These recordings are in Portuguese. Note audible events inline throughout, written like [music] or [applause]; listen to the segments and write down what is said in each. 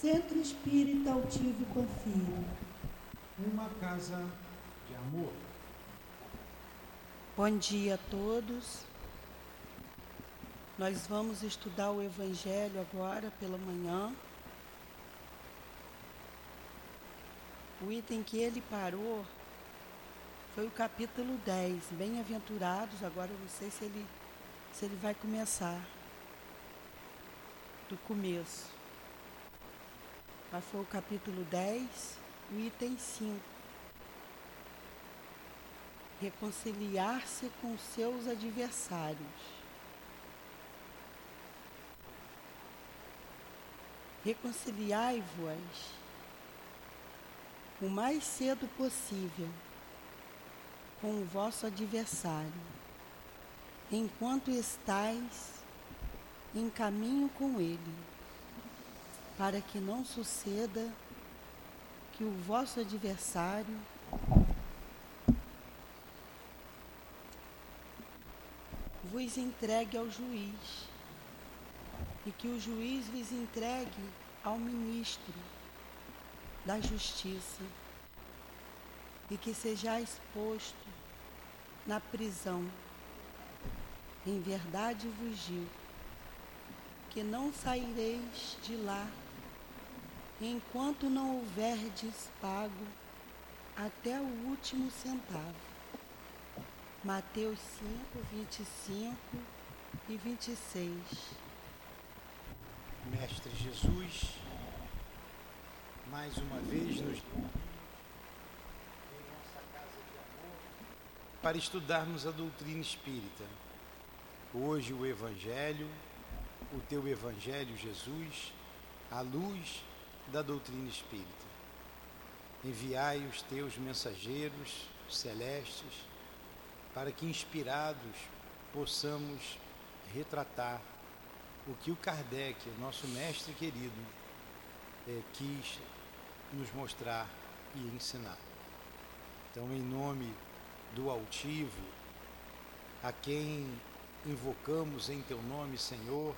Centro Espírita Altivo Confio. Uma casa de amor. Bom dia a todos. Nós vamos estudar o Evangelho agora pela manhã. O item que ele parou foi o capítulo 10, Bem-aventurados. Agora eu não sei se ele, se ele vai começar do começo. Mas foi o capítulo 10, o item 5. Reconciliar-se com seus adversários. Reconciliai-vos o mais cedo possível com o vosso adversário, enquanto estais em caminho com ele, para que não suceda que o vosso adversário vos entregue ao juiz e que o juiz vos entregue ao ministro da justiça e que sejais posto na prisão. Em verdade vos digo que não saireis de lá enquanto não houverdes pago até o último centavo. Mateus 5, 25 e 26. Mestre Jesus, mais uma vez nos para estudarmos a doutrina espírita. Hoje o Evangelho, o teu Evangelho, Jesus, a luz da doutrina espírita. Enviai os teus mensageiros celestes para que, inspirados, possamos retratar o que o Kardec, nosso mestre querido, é, quis nos mostrar e ensinar. Então, em nome do altivo, a quem invocamos em teu nome, Senhor,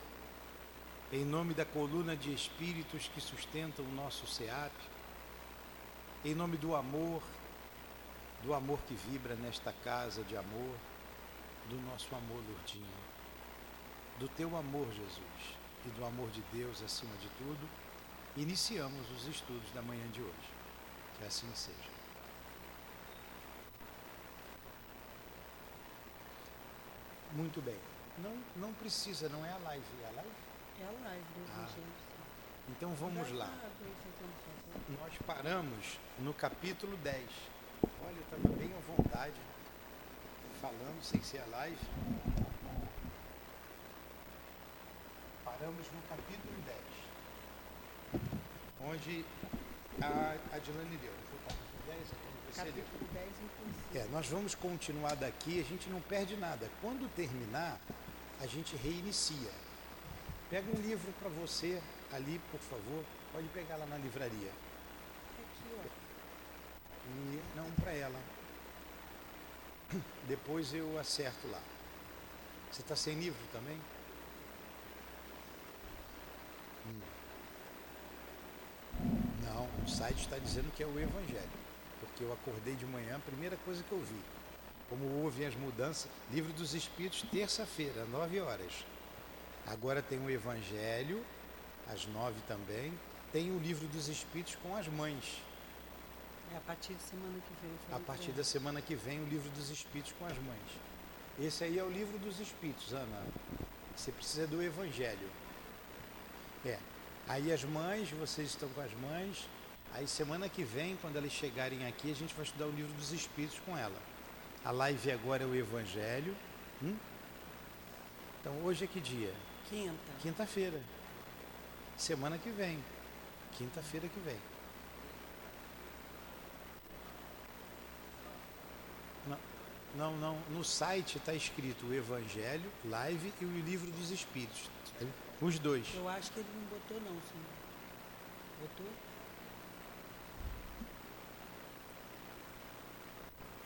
em nome da coluna de espíritos que sustentam o nosso SEAP, em nome do amor, do amor que vibra nesta casa de amor, do nosso amor, Lourdinho, do teu amor, Jesus, e do amor de Deus acima de tudo, iniciamos os estudos da manhã de hoje. Que assim seja. Muito bem. Não, não precisa, não é a live, é a live? É a live Ah. Então vamos lá. Nós paramos no capítulo 10. Olha, eu estava bem à vontade, falando sem ser a live. Paramos no capítulo 10, onde a Adilane deu. Foi o capítulo 10, onde você leu. Capítulo 10, inclusive. É, nós vamos continuar daqui, a gente não perde nada. Quando terminar, a gente reinicia. Pega um livro para você ali, por favor. Pode pegar lá na livraria. Aqui, ó. E não para ela. [clears throat] Depois eu acerto lá. Você está sem livro também? Hum. Não, o site está dizendo que é o Evangelho. Porque eu acordei de manhã, a primeira coisa que eu vi. Como houve as mudanças, Livro dos Espíritos, terça-feira, nove horas. Agora tem o Evangelho, às nove também. Tem o Livro dos Espíritos com as mães. É a partir de semana que vem. A partir da semana que vem, o livro dos Espíritos com as mães. Esse aí é o livro dos Espíritos, Ana. Você precisa do Evangelho. É. Aí as mães, vocês estão com as mães. Aí semana que vem, quando elas chegarem aqui, a gente vai estudar o livro dos Espíritos com ela. A live agora é o Evangelho. Hum? Então hoje é que dia? Quinta. Quinta-feira. Semana que vem. Quinta-feira que vem. Não, não, não. No site está escrito o Evangelho, Live e o Livro dos Espíritos. Os dois. Eu acho que ele não botou não, senhor. Botou?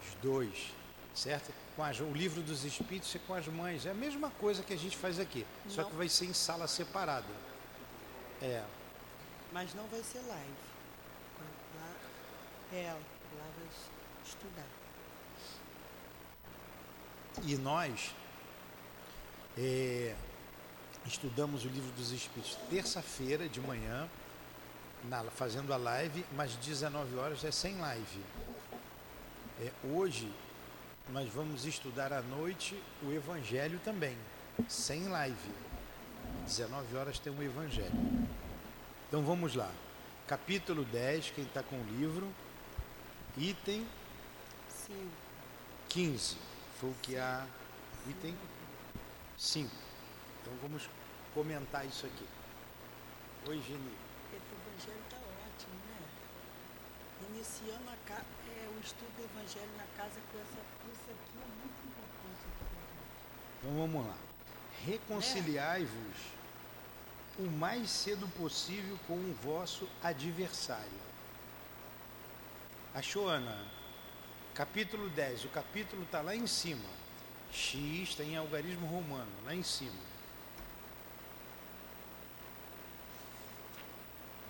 Os dois. Certo? Com as- o Livro dos Espíritos é com as mães. É a mesma coisa que a gente faz aqui. Só Não. que vai ser em sala separada. É. Mas não vai ser live. Lá, é, lá vai estudar. E nós é, estudamos o livro dos Espíritos terça-feira de manhã, na, fazendo a live, mas 19 horas é sem live. É, hoje nós vamos estudar à noite o Evangelho também, sem live. 19 horas tem o Evangelho. Então vamos lá. Capítulo 10, quem está com o livro, item Sim. 15. Foi o que a. Item 5. Então vamos comentar isso aqui. Oi, Geni. Esse evangelho está? Iniciando a é, o estudo do evangelho na casa com essa, isso aqui é muito importante. Então vamos lá. Reconciliai-vos o mais cedo possível com o vosso adversário. Achou, Ana? Capítulo 10. O capítulo está lá em cima. X está em algarismo romano, lá em cima.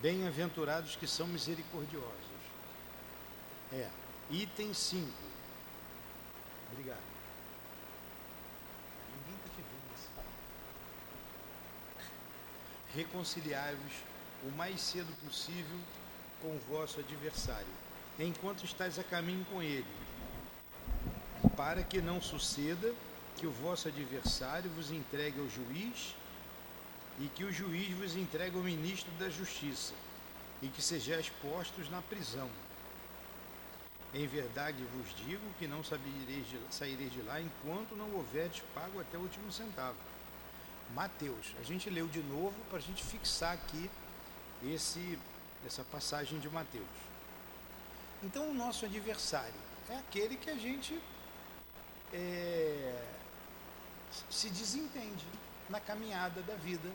Bem-aventurados que são misericordiosos. É. Item 5. Obrigado. Ninguém está te vendo. assim. Reconciliai-vos o mais cedo possível com o vosso adversário, enquanto estáis a caminho com ele, para que não suceda que o vosso adversário vos entregue ao juiz e que o juiz vos entregue ao ministro da justiça e que sejais postos na prisão. Em verdade vos digo que não saireis de lá enquanto não houverdes pago até o último centavo. Mateus, a gente leu de novo para a gente fixar aqui esse, essa passagem de Mateus. Então, o nosso adversário é aquele que a gente é, se desentende na caminhada da vida,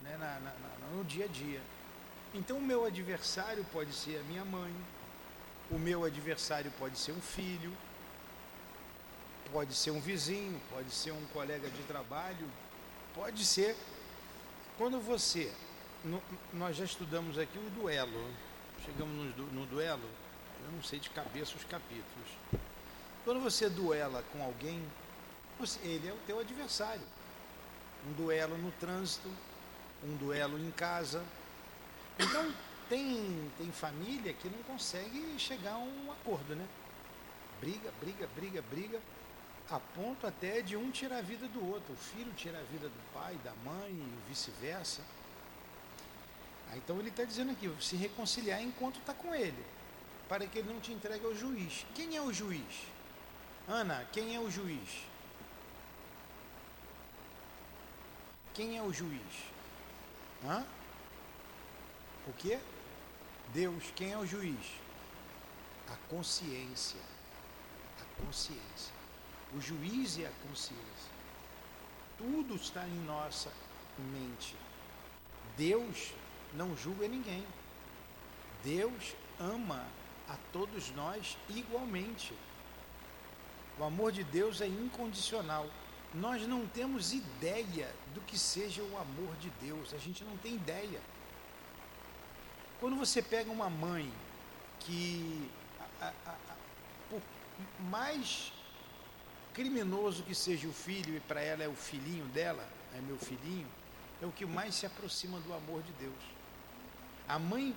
né, na- na- no dia a dia. Então, o meu adversário pode ser a minha mãe, o meu adversário pode ser um filho, pode ser um vizinho, pode ser um colega de trabalho, pode ser. Quando você. no- nós já estudamos aqui o duelo. Chegamos no, no duelo, eu não sei de cabeça os capítulos. Quando você duela com alguém, você- ele é o teu adversário. Um duelo no trânsito, um duelo em casa. Então, tem, tem família que não consegue chegar a um acordo, né? Briga, briga, briga, briga, a ponto até de um tirar a vida do outro. O filho tira a vida do pai, da mãe e vice-versa. Ah, Então ele está dizendo aqui, se reconciliar enquanto está com ele, para que ele não te entregue ao juiz. Quem é o juiz? Ana, quem é o juiz? Quem é o juiz? Hã? O quê? Deus. Quem é o juiz? A consciência. A consciência. O juiz é a consciência. Tudo está em nossa mente. Deus não julga ninguém. Deus ama a todos nós igualmente. O amor de Deus é incondicional. Nós não temos ideia do que seja o amor de Deus. A gente não tem ideia. Quando você pega uma mãe que, a- a- a- por mais criminoso que seja o filho, e para ela é o filhinho dela, é meu filhinho, é o que mais se aproxima do amor de Deus. A mãe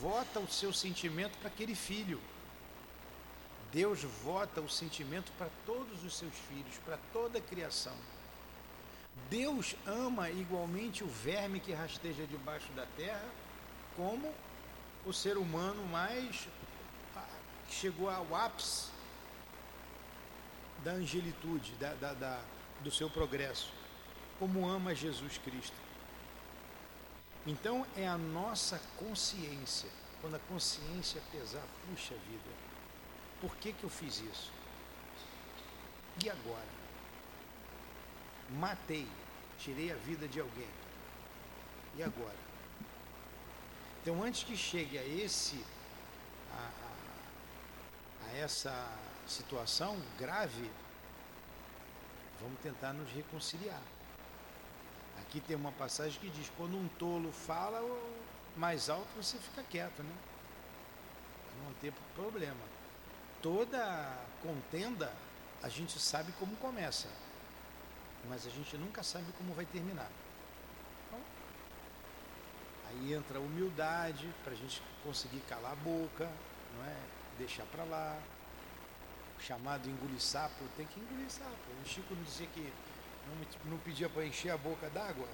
vota o seu sentimento para aquele filho. Deus vota o sentimento para todos os seus filhos, para toda a criação. Deus ama igualmente o verme que rasteja debaixo da terra, como o ser humano mais ah, que chegou ao ápice da angelitude, da, da- da- do seu progresso, como ama Jesus Cristo. Então é a nossa consciência, quando a consciência pesar, puxa vida, por que, que eu fiz isso? E agora? Matei, tirei a vida de alguém. E agora? Então, antes que chegue a esse, a, a- essa situação grave, vamos tentar nos reconciliar. Aqui tem uma passagem que diz: quando um tolo fala, mais alto, você fica quieto, né? Não ter problema. Toda contenda a gente sabe como começa, mas a gente nunca sabe como vai terminar. Aí entra a humildade para a gente conseguir calar a boca, não é? Deixar para lá. O chamado engolir sapo, tem que engolir sapo. O Chico não dizia que não, não pedia para encher a boca d'água.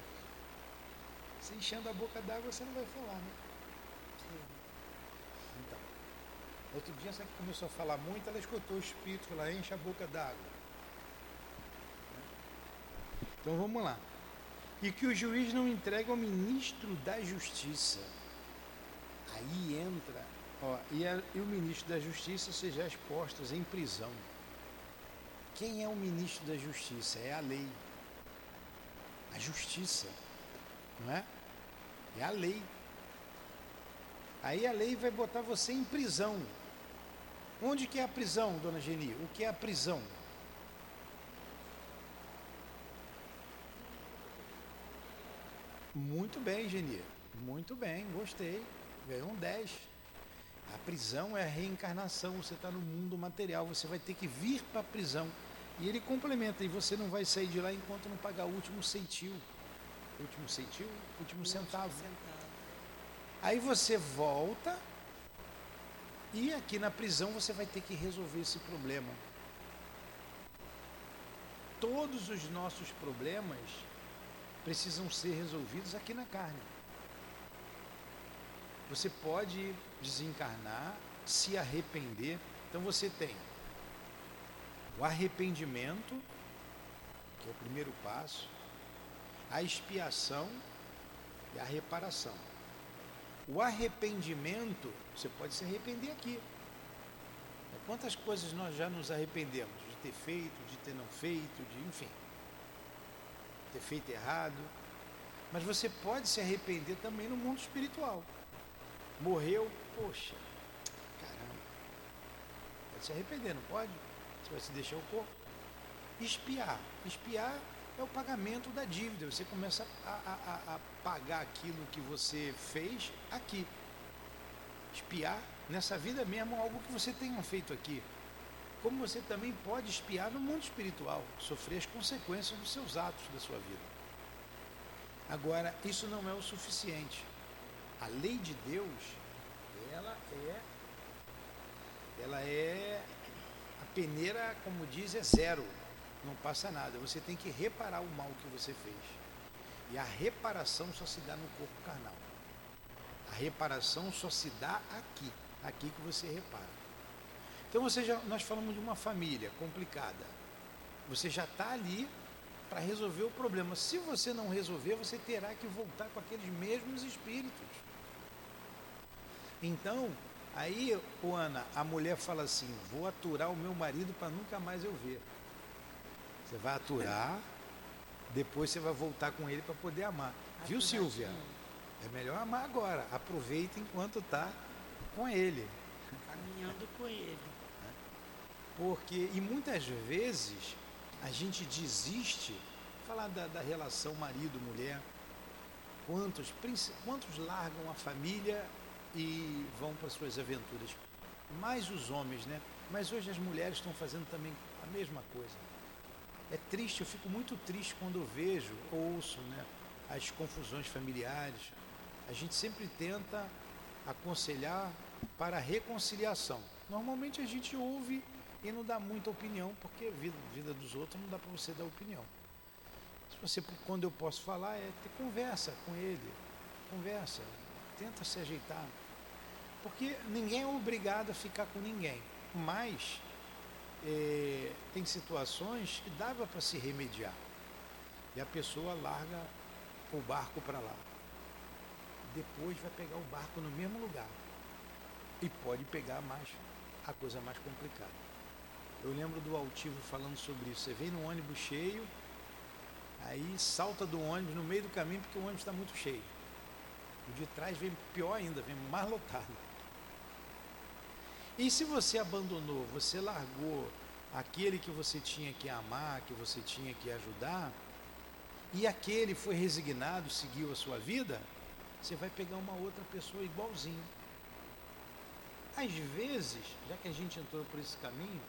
Se enchendo a boca d'água, você não vai falar, né? Então, outro dia, essa que começou a falar muito, ela escutou o espírito falar, enche a boca d'água. Então vamos lá. E que o juiz não entregue ao ministro da justiça. Aí entra, ó, e, a, e o ministro da justiça seja exposto em prisão. Quem é o ministro da justiça? É a lei. A justiça. Não é? É a lei. Aí a lei vai botar você em prisão. Onde que é a prisão, dona Geni? O que é a prisão? Muito bem, Geni. Muito bem, gostei. Ganhou um 10. A prisão é a reencarnação. Você está no mundo material. Você vai ter que vir para a prisão. E ele complementa, e você não vai sair de lá enquanto não pagar o último ceitil último centavo, último centavo. centavo. Aí você volta e aqui na prisão você vai ter que resolver esse problema. Todos os nossos problemas precisam ser resolvidos aqui na carne. Você pode desencarnar, se arrepender. Então você tem o arrependimento, que é o primeiro passo, a expiação e a reparação. O arrependimento, você pode se arrepender aqui. Quantas coisas nós já nos arrependemos de ter feito, de ter não feito, de enfim, ter feito errado. Mas você pode se arrepender também no mundo espiritual. Morreu, poxa, caramba. Pode se arrepender, não pode? Você vai se deixar o corpo. Espiar. Espiar é o pagamento da dívida. Você começa a, a, a pagar aquilo que você fez aqui. Espiar nessa vida mesmo algo que você tenha feito aqui. Como você também pode espiar no mundo espiritual, sofrer as consequências dos seus atos da sua vida. Agora, isso não é o suficiente. A lei de Deus, ela é ela é a peneira, como diz, é zero não passa nada. Você tem que reparar o mal que você fez. E a reparação só se dá no corpo carnal. A reparação só se dá aqui, aqui que você repara. Então você já, nós falamos de uma família complicada. Você já está ali para resolver o problema. Se você não resolver, você terá que voltar com aqueles mesmos espíritos. Então, aí, Ana, a mulher fala assim: vou aturar o meu marido para nunca mais eu ver. Você vai aturar, depois você vai voltar com ele para poder amar. Viu, Silvia? É melhor amar agora. Aproveita enquanto está com ele. Caminhando com ele. Porque, e muitas vezes, a gente desiste, falar da, da relação marido-mulher, quantos, quantos largam a família e vão para suas aventuras? Mais os homens, né? Mas hoje as mulheres estão fazendo também a mesma coisa. É triste, eu fico muito triste quando eu vejo, ouço né, as confusões familiares. A gente sempre tenta aconselhar para a reconciliação. Normalmente a gente ouve e não dá muita opinião, porque a vida, vida dos outros não dá para você dar opinião. Se você, quando eu posso falar, é ter conversa com ele, conversa, tenta se ajeitar. Porque ninguém é obrigado a ficar com ninguém, mas é, tem situações que dava para se remediar. E a pessoa larga o barco para lá. Depois vai pegar o barco no mesmo lugar. E pode pegar mais a coisa mais complicada. Eu lembro do altivo falando sobre isso. Você vem no ônibus cheio, aí salta do ônibus no meio do caminho porque o ônibus está muito cheio. O de trás vem pior ainda, vem mais lotado. E se você abandonou, você largou aquele que você tinha que amar, que você tinha que ajudar, e aquele foi resignado, seguiu a sua vida, você vai pegar uma outra pessoa igualzinho. Às vezes, já que a gente entrou por esse caminho,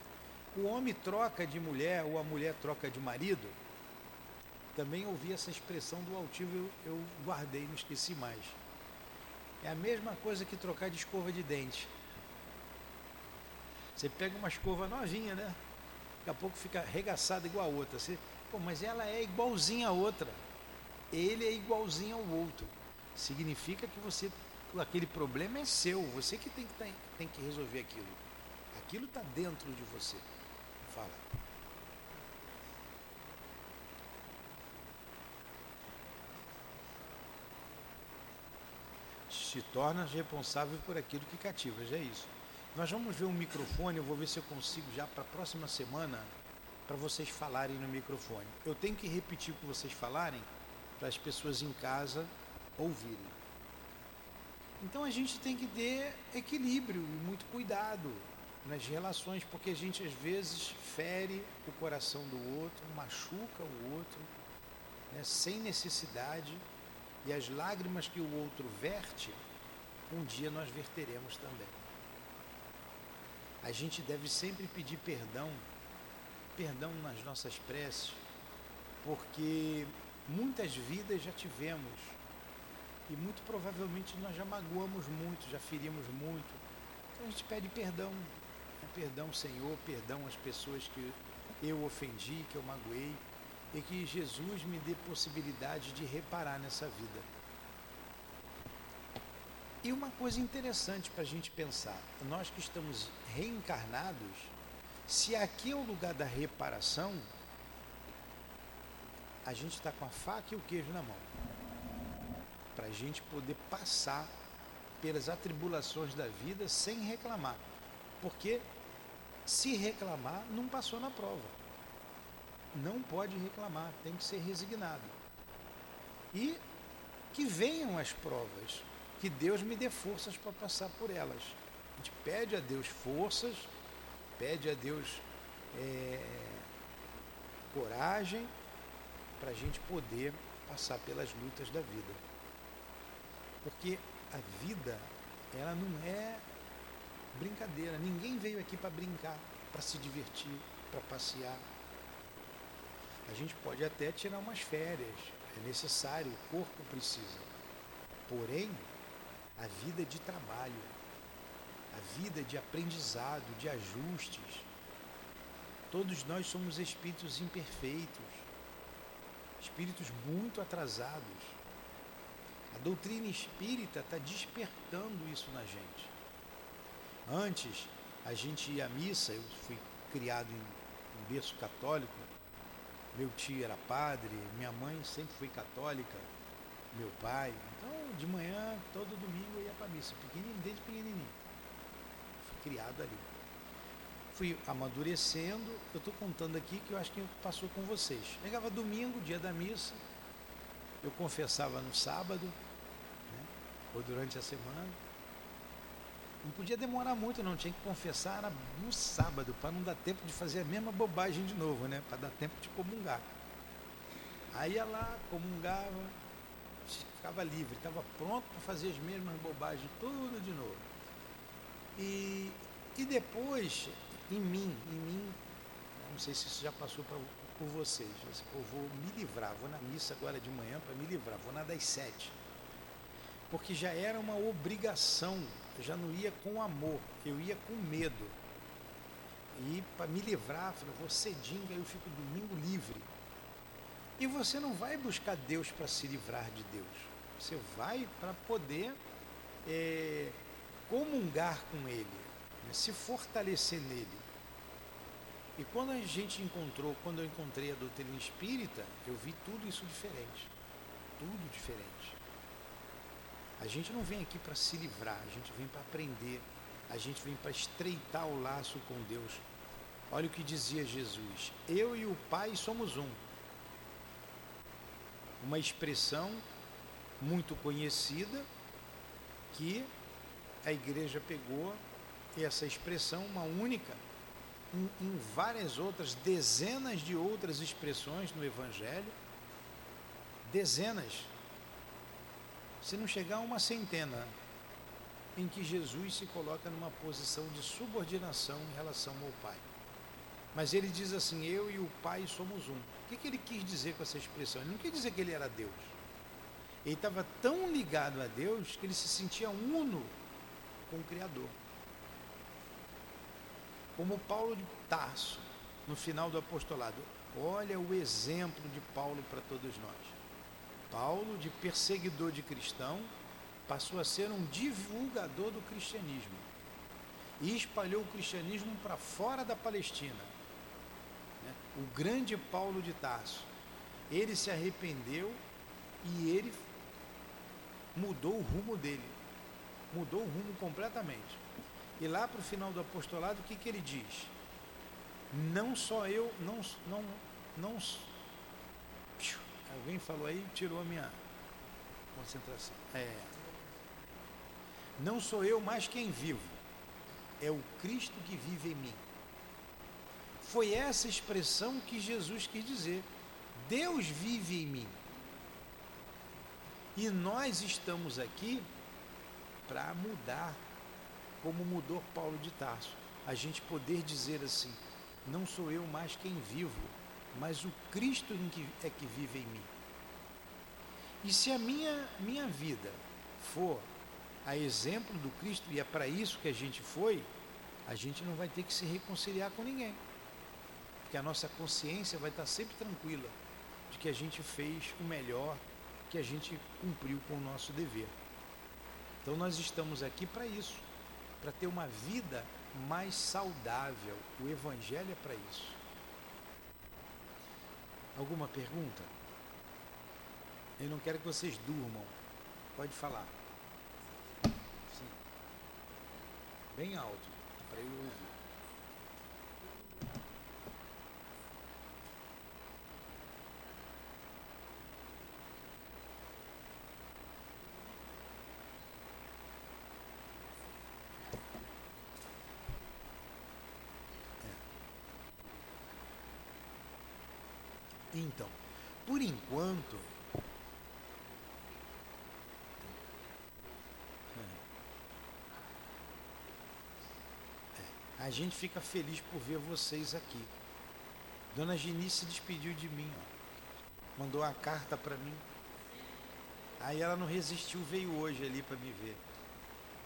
o homem troca de mulher ou a mulher troca de marido. Também ouvi essa expressão do altivo, eu, eu guardei, não esqueci mais. É a mesma coisa que trocar de escova de dente. Você pega uma escova novinha, né? Daqui a pouco fica arregaçada igual a outra. Você, Pô, mas ela é igualzinha a outra. Ele é igualzinho ao outro. Significa que você, aquele problema é seu. Você que tem que, tem, tem que resolver aquilo. Aquilo está dentro de você. Fala. Se torna responsável por aquilo que cativa, já é isso. Nós vamos ver um microfone, eu vou ver se eu consigo já para a próxima semana para vocês falarem no microfone. Eu tenho que repetir o que vocês falarem para as pessoas em casa ouvirem. Então a gente tem que ter equilíbrio e muito cuidado nas relações, porque a gente às vezes fere o coração do outro, machuca o outro, né, sem necessidade, e as lágrimas que o outro verte, um dia nós verteremos também. A gente deve sempre pedir perdão, perdão nas nossas preces, porque muitas vidas já tivemos e muito provavelmente nós já magoamos muito, já ferimos muito. Então a gente pede perdão? Perdão, Senhor, perdão às pessoas que eu ofendi, que eu magoei, e que Jesus me dê possibilidade de reparar nessa vida. E uma coisa interessante para a gente pensar: nós que estamos reencarnados, se aqui é o lugar da reparação, a gente está com a faca e o queijo na mão. Para a gente poder passar pelas atribulações da vida sem reclamar. Porque se reclamar, não passou na prova. Não pode reclamar, tem que ser resignado. E que venham as provas, que Deus me dê forças para passar por elas. A gente pede a Deus forças, pede a Deus é, coragem para a gente poder passar pelas lutas da vida. Porque a vida, ela não é brincadeira. Ninguém veio aqui para brincar, para se divertir, para passear. A gente pode até tirar umas férias, é necessário, o corpo precisa. Porém, a vida é de trabalho, a vida é de aprendizado, de ajustes. Todos nós somos espíritos imperfeitos, espíritos muito atrasados. A doutrina espírita está despertando isso na gente. Antes, a gente ia à missa, eu fui criado em um berço católico, meu tio era padre, minha mãe sempre foi católica, meu pai. Então, de manhã, todo domingo eu ia para missa, pequenininho, desde pequenininho. Fui criado ali. Fui amadurecendo, eu estou contando aqui que eu acho que passou com vocês. Chegava domingo, dia da missa, eu confessava no sábado, né, ou durante a semana. Não podia demorar muito, não, tinha que confessar no sábado, para não dar tempo de fazer a mesma bobagem de novo, né? Para dar tempo de comungar. Aí ia lá, comungava, ficava livre, estava pronto para fazer as mesmas bobagens, tudo de novo. E, e depois, em mim, em mim, não sei se isso já passou pra, por vocês, eu vou me livrar, vou na missa agora de manhã para me livrar, vou na das sete. Porque já era uma obrigação, eu já não ia com amor, eu ia com medo. E para me livrar, falei, vou cedinho, aí eu fico domingo livre. E você não vai buscar Deus para se livrar de Deus. Você vai para poder é, comungar com Ele, né, se fortalecer nele. E quando a gente encontrou, quando eu encontrei a doutrina espírita, eu vi tudo isso diferente. Tudo diferente. A gente não vem aqui para se livrar, a gente vem para aprender, a gente vem para estreitar o laço com Deus. Olha o que dizia Jesus: Eu e o Pai somos um. Uma expressão muito conhecida que a igreja pegou essa expressão, uma única, em, em, várias outras, dezenas de outras expressões no Evangelho, dezenas. Se não chegar a uma centena, em que Jesus se coloca numa posição de subordinação em relação ao Pai. Mas ele diz assim: Eu e o Pai somos um. O que, que ele quis dizer com essa expressão? Ele não quis dizer que ele era Deus. Ele estava tão ligado a Deus que ele se sentia uno com o Criador. Como Paulo de Tarso, no final do apostolado. Olha o exemplo de Paulo para todos nós. Paulo, de perseguidor de cristão, passou a ser um divulgador do cristianismo e espalhou o cristianismo para fora da Palestina. Né? O grande Paulo de Tarso, ele se arrependeu e ele mudou o rumo dele, mudou o rumo completamente. E lá para o final do apostolado, o que, que ele diz? Não só eu, não, não, não. Alguém falou aí, tirou a minha concentração. É. Não sou eu mais quem vivo, é o Cristo que vive em mim. Foi essa expressão que Jesus quis dizer. Deus vive em mim. E nós estamos aqui para mudar, como mudou Paulo de Tarso. A gente poder dizer assim: não sou eu mais quem vivo, mas o Cristo é que vive em mim. E se a minha, minha vida for a exemplo do Cristo, e é para isso que a gente foi, a gente não vai ter que se reconciliar com ninguém. Porque a nossa consciência vai estar sempre tranquila de que a gente fez o melhor, que a gente cumpriu com o nosso dever. Então nós estamos aqui para isso, para ter uma vida mais saudável. O Evangelho é para isso. Alguma pergunta? Eu não quero que vocês durmam. Pode falar. Sim. Bem alto, para eu ouvir. Então, por enquanto, A gente fica feliz por ver vocês aqui. Dona Geni se despediu de mim, ó. mandou uma carta para mim. Aí ela não resistiu, veio hoje ali para me ver.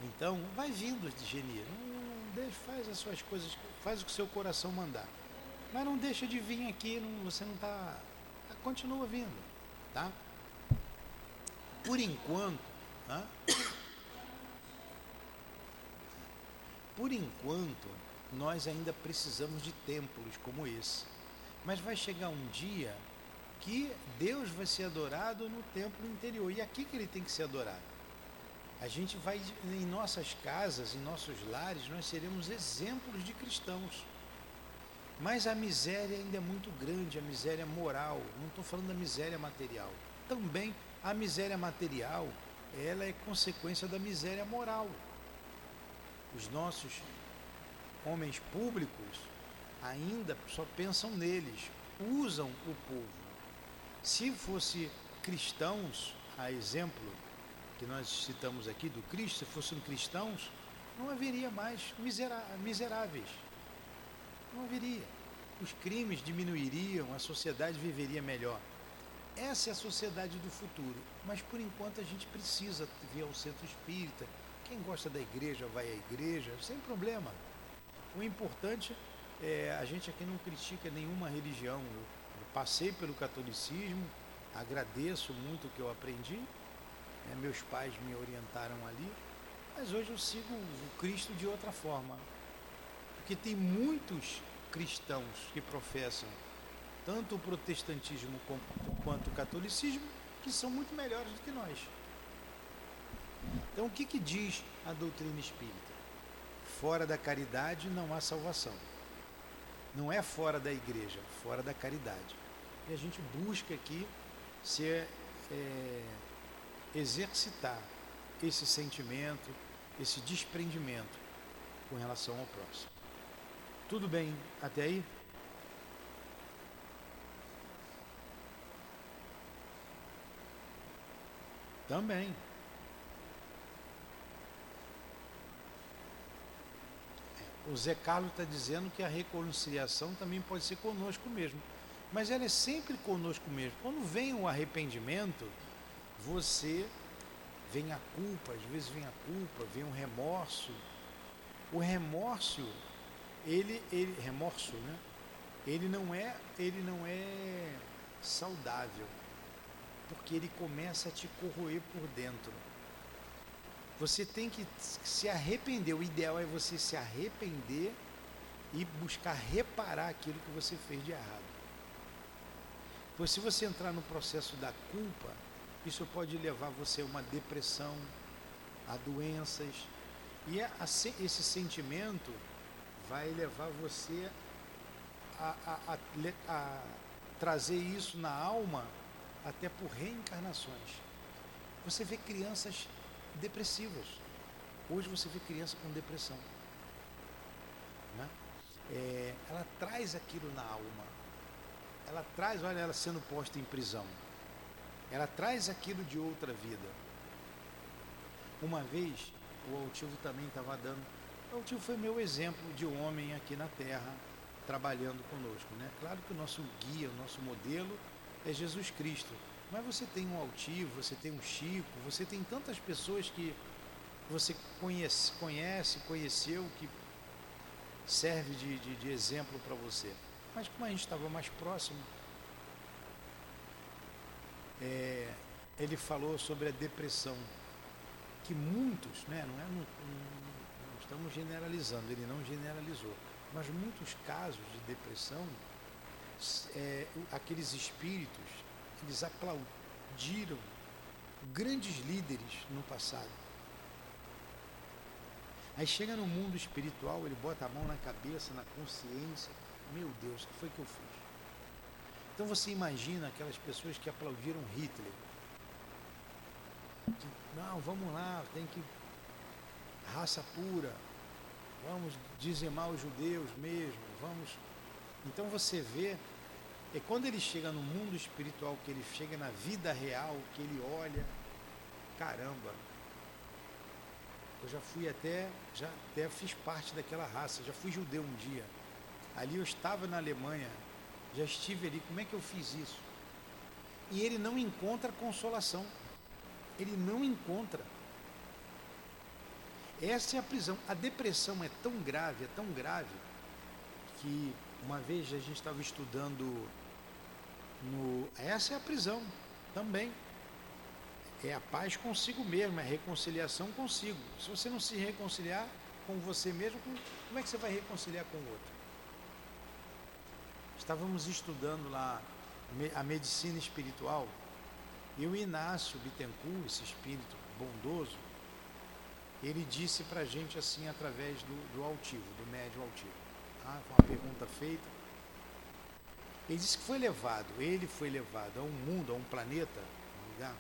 Então, vai vindo, Geni. Faz as suas coisas, faz o que seu coração mandar. Mas não deixa de vir aqui, não, você não está. Continua vindo, tá? Por enquanto, tá? por enquanto, nós ainda precisamos de templos como esse. Mas vai chegar um dia que Deus vai ser adorado no templo interior. E aqui que ele tem que ser adorado. A gente vai, em nossas casas, em nossos lares, nós seremos exemplos de cristãos. Mas a miséria ainda é muito grande, a miséria moral. Não estou falando da miséria material. Também a miséria material, ela é consequência da miséria moral. Os nossos homens públicos ainda só pensam neles, usam o povo. Se fosse cristãos, a exemplo que nós citamos aqui do Cristo, se fossem cristãos, não haveria mais miseráveis. Não haveria. Os crimes diminuiriam, a sociedade viveria melhor. Essa é a sociedade do futuro. Mas por enquanto a gente precisa vir ao centro espírita. Quem gosta da igreja vai à igreja, sem problema. O importante é a gente aqui não critica nenhuma religião. Eu, eu passei pelo catolicismo, agradeço muito o que eu aprendi. É, meus pais me orientaram ali, mas hoje eu sigo o Cristo de outra forma. Porque tem muitos cristãos que professam tanto o protestantismo quanto o catolicismo que são muito melhores do que nós. Então, o que, que diz a doutrina espírita? Fora da caridade não há salvação. Não é fora da igreja, fora da caridade. E a gente busca aqui ser, é, exercitar esse sentimento, esse desprendimento com relação ao próximo. Tudo bem até aí? Também. O Zé Carlos está dizendo que a reconciliação também pode ser conosco mesmo. Mas ela é sempre conosco mesmo. Quando vem o arrependimento, você vem a culpa, às vezes vem a culpa, vem o um remorso. O remorso ele, ele remorso, né? Ele não é, ele não é saudável, porque ele começa a te corroer por dentro. Você tem que se arrepender. O ideal é você se arrepender e buscar reparar aquilo que você fez de errado. Pois se você entrar no processo da culpa, isso pode levar você a uma depressão, a doenças. E esse sentimento vai levar você a, a, a, trazer isso na alma até por reencarnações. Você vê crianças depressivas. Hoje você vê criança com depressão. Né? É, ela traz aquilo na alma. Ela traz, olha, ela sendo posta em prisão. Ela traz aquilo de outra vida. Uma vez, o Altivo também estava dando. O Altivo foi meu exemplo de homem aqui na Terra, trabalhando conosco. Né? Claro que o nosso guia, o nosso modelo é Jesus Cristo. Mas você tem um Altivo, você tem um Chico, você tem tantas pessoas que você conhece, conhece conheceu, que serve de, de, de exemplo para você. Mas como a gente estava mais próximo, é, ele falou sobre a depressão, que muitos, né, não, é, não estamos generalizando, ele não generalizou, mas muitos casos de depressão, é, aqueles espíritos, eles aplaudiram grandes líderes no passado. Aí chega no mundo espiritual, ele bota a mão na cabeça, na consciência. Meu Deus, o que foi que eu fiz? Então você imagina aquelas pessoas que aplaudiram Hitler. Não, vamos lá, tem que. Raça pura, vamos dizimar os judeus mesmo, vamos. Então você vê, é quando ele chega no mundo espiritual, que ele chega na vida real, que ele olha, caramba, eu já fui até, já até fiz parte daquela raça, já fui judeu um dia. Ali eu estava na Alemanha, já estive ali, como é que eu fiz isso? E ele não encontra consolação. Ele não encontra. Essa é a prisão. A depressão é tão grave, é tão grave, que uma vez a gente estava estudando no. Essa é a prisão também. É a paz consigo mesmo, é a reconciliação consigo. Se você não se reconciliar com você mesmo, como é que você vai reconciliar com o outro? Estávamos estudando lá a medicina espiritual e o Inácio Bittencourt, esse espírito bondoso, ele disse para a gente assim através do, do altivo, do médio altivo. Ah, com uma pergunta feita. Ele disse que foi levado, ele foi levado a um mundo, a um planeta, um lugar,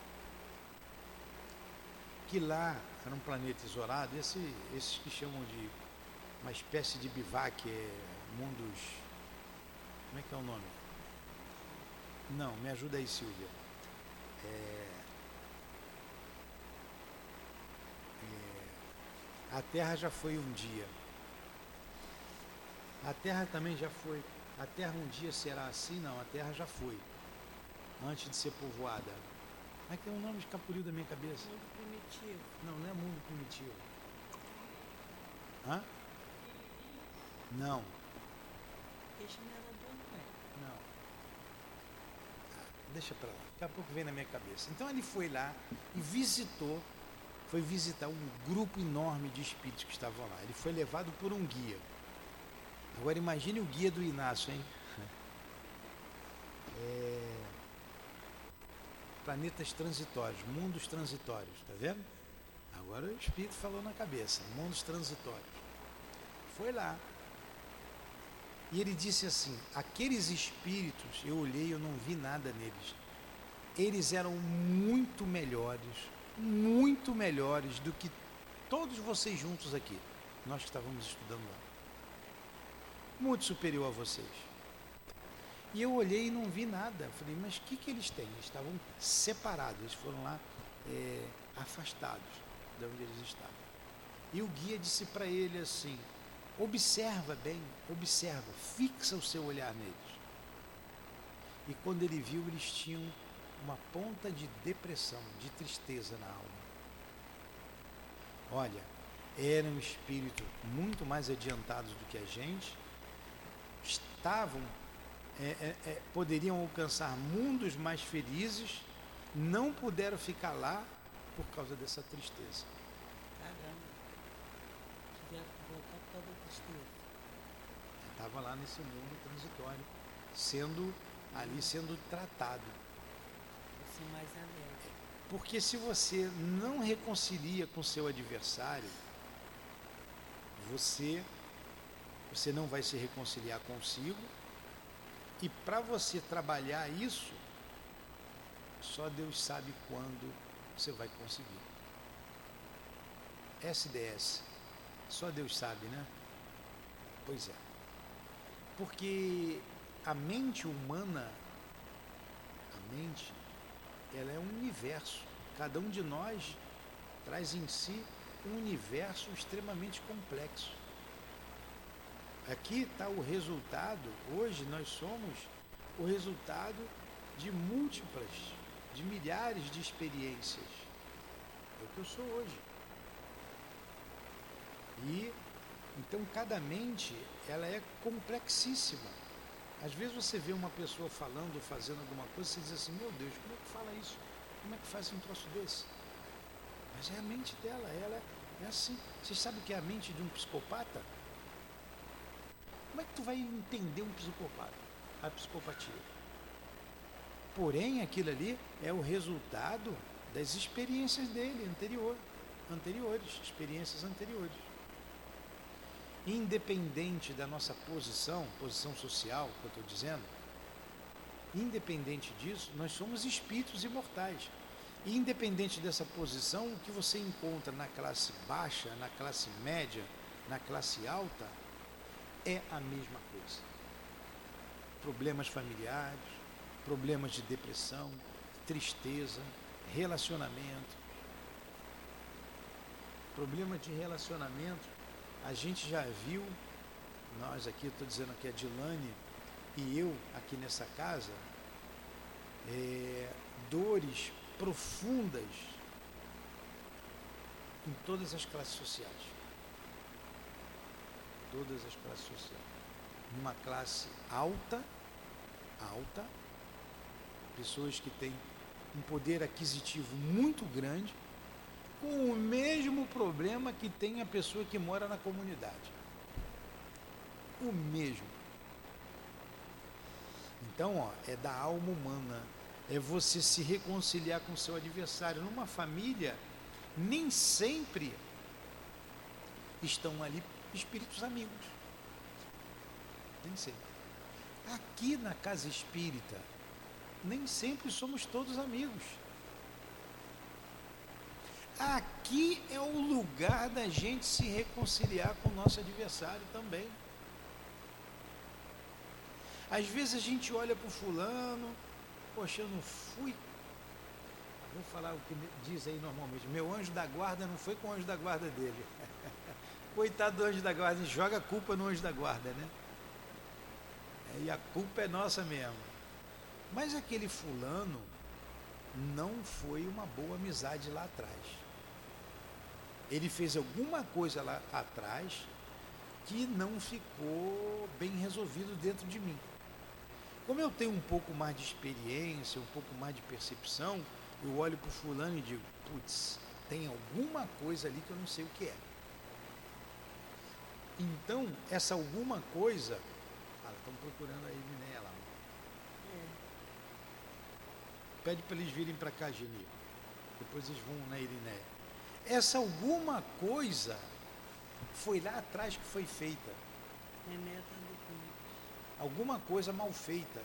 que lá era um planeta isolado, esse, esses que chamam de uma espécie de bivac, é, mundos. Como é que é o nome? Não, me ajuda aí, Silvia. É, a Terra já foi um dia. A Terra também já foi. A Terra um dia será assim? Não, a Terra já foi. Antes de ser povoada. Mas tem um nome escapuliu da minha cabeça. Mundo primitivo. Não, não é mundo primitivo. Hã? Não. Peixe não deixa pra lá. Daqui a pouco vem na minha cabeça. Então ele foi lá e visitou, foi visitar um grupo enorme de espíritos que estavam lá. Ele foi levado por um guia. Agora imagine o guia do Inácio, hein? [laughs] É... Planetas transitórios, mundos transitórios, tá vendo? Agora o Espírito falou na cabeça, mundos transitórios. Foi lá. E ele disse assim: aqueles espíritos, eu olhei, eu não vi nada neles. Eles eram muito melhores, muito melhores do que todos vocês juntos aqui, nós que estávamos estudando lá. Muito superior a vocês. E eu olhei e não vi nada. Falei, mas o que, que eles têm? Eles estavam separados, eles foram lá é, afastados de onde eles estavam. E o guia disse para ele assim: Observa bem, observa, fixa o seu olhar neles. E quando ele viu, eles tinham uma ponta de depressão, de tristeza na alma. Olha, era um espírito muito mais adiantados do que a gente, estavam, é, é, é, poderiam alcançar mundos mais felizes, não puderam ficar lá por causa dessa tristeza. Caramba. Tiveram que voltar por causa da tristeza. Estava lá nesse mundo transitório, sendo ali sendo tratado. Porque se você não reconcilia com seu adversário, você você não vai se reconciliar consigo. E para você trabalhar isso, só Deus sabe quando você vai conseguir. SDS, só Deus sabe, né? Pois é. Porque a mente humana, a mente, ela é um universo. Cada um de nós traz em si um universo extremamente complexo. Aqui está o resultado, hoje nós somos o resultado de múltiplas, de milhares de experiências. É o que eu sou hoje. E então cada mente ela é complexíssima. Às vezes você vê uma pessoa falando, fazendo alguma coisa, você diz assim, meu Deus, como é que fala isso? Como é que faz um troço desse? Mas é a mente dela, ela é assim. Vocês sabem o que é a mente de um psicopata? Como é que tu vai entender um psicopata? A psicopatia. Porém, aquilo ali é o resultado das experiências dele anterior, anteriores, experiências anteriores. Independente da nossa posição, posição social, que eu estou dizendo, independente disso, nós somos espíritos imortais. E independente dessa posição, o que você encontra na classe baixa, na classe média, na classe alta, é a mesma coisa. Problemas familiares, problemas de depressão, tristeza, relacionamento. Problema de relacionamento, a gente já viu, nós aqui, estou dizendo que a Dilane e eu aqui nessa casa, é, dores profundas em todas as classes sociais. Todas as classes sociais. Numa classe alta, alta, pessoas que têm um poder aquisitivo muito grande, com o mesmo problema que tem a pessoa que mora na comunidade. O mesmo. Então, ó, é da alma humana é você se reconciliar com o seu adversário. Numa família, nem sempre estão ali espíritos amigos. Nem sempre. Aqui na casa espírita, nem sempre somos todos amigos. Aqui é o lugar da gente se reconciliar com o nosso adversário também. Às vezes a gente olha para o fulano, Poxa, eu não fui. Vou falar o que diz aí normalmente. Meu anjo da guarda não foi com o anjo da guarda dele. [laughs] Coitado do anjo da guarda, joga a culpa no anjo da guarda, né? É, e a culpa é nossa mesmo. Mas aquele fulano não foi uma boa amizade lá atrás. Ele fez alguma coisa lá atrás que não ficou bem resolvido dentro de mim. Como eu tenho um pouco mais de experiência, um pouco mais de percepção, eu olho para o fulano e digo, putz, tem alguma coisa ali que eu não sei o que é. Então, essa alguma coisa. Ah, estão procurando a Irineia lá. É. Pede para eles virem para cá, Geni. Depois eles vão na Irineia. Essa alguma coisa foi lá atrás que foi feita. Alguma coisa mal feita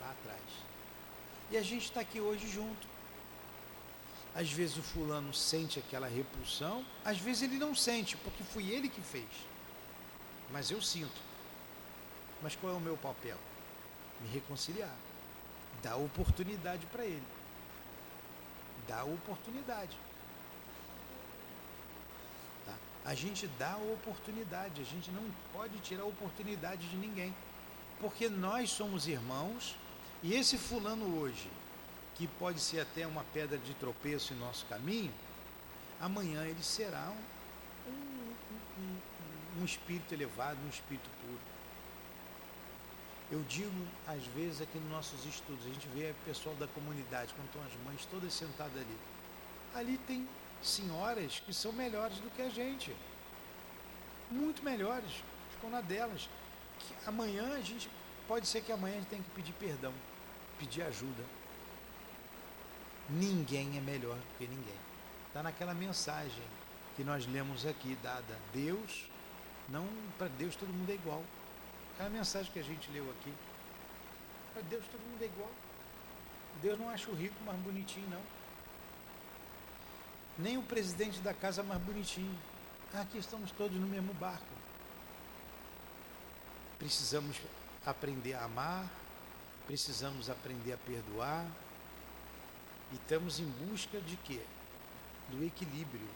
lá atrás. E a gente está aqui hoje junto. Às vezes o fulano sente aquela repulsão, às vezes ele não sente, porque fui ele que fez. Mas eu sinto. Mas qual é o meu papel? Me reconciliar. Dar oportunidade para ele. Dar oportunidade. Tá? A gente dá a oportunidade, a gente não pode tirar a oportunidade de ninguém. Porque nós somos irmãos e esse fulano hoje, que pode ser até uma pedra de tropeço em nosso caminho, amanhã ele será um, um, um, um espírito elevado, um espírito puro. Eu digo, às vezes, aqui nos nossos estudos, a gente vê o pessoal da comunidade, quando estão as mães todas sentadas ali. Ali tem senhoras que são melhores do que a gente. Muito melhores. Ficam na delas. Que amanhã a gente. Pode ser que amanhã a gente tenha que pedir perdão, pedir ajuda. Ninguém é melhor do que ninguém. Está naquela mensagem que nós lemos aqui, dada. Deus, não para Deus todo mundo é igual. Aquela mensagem que a gente leu aqui. Para Deus todo mundo é igual. Deus não acha o rico mais bonitinho, não nem o presidente da casa mais bonitinho. Aqui estamos todos no mesmo barco. Precisamos aprender a amar, precisamos aprender a perdoar. E estamos em busca de quê? Do equilíbrio.